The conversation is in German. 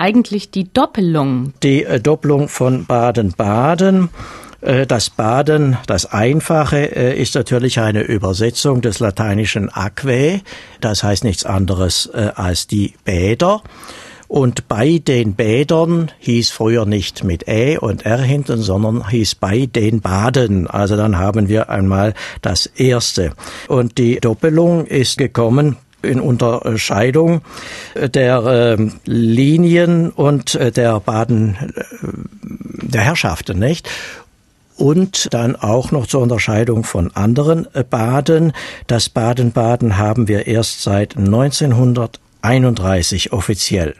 eigentlich die Doppelung? Die äh, Doppelung von Baden-Baden äh, das Baden, das Einfache, äh, ist natürlich eine Übersetzung des lateinischen Aquae. Das heißt nichts anderes äh, als die Bäder. Und bei den Bädern hieß früher nicht mit Ä und R hinten, sondern hieß bei den Baden. Also dann haben wir einmal das erste. Und die Doppelung ist gekommen in Unterscheidung der äh, Linien und äh, der Baden äh, der Herrschaften, nicht? und dann auch noch zur Unterscheidung von anderen äh, Baden. Das Baden-Baden haben wir erst seit 1931 offiziell.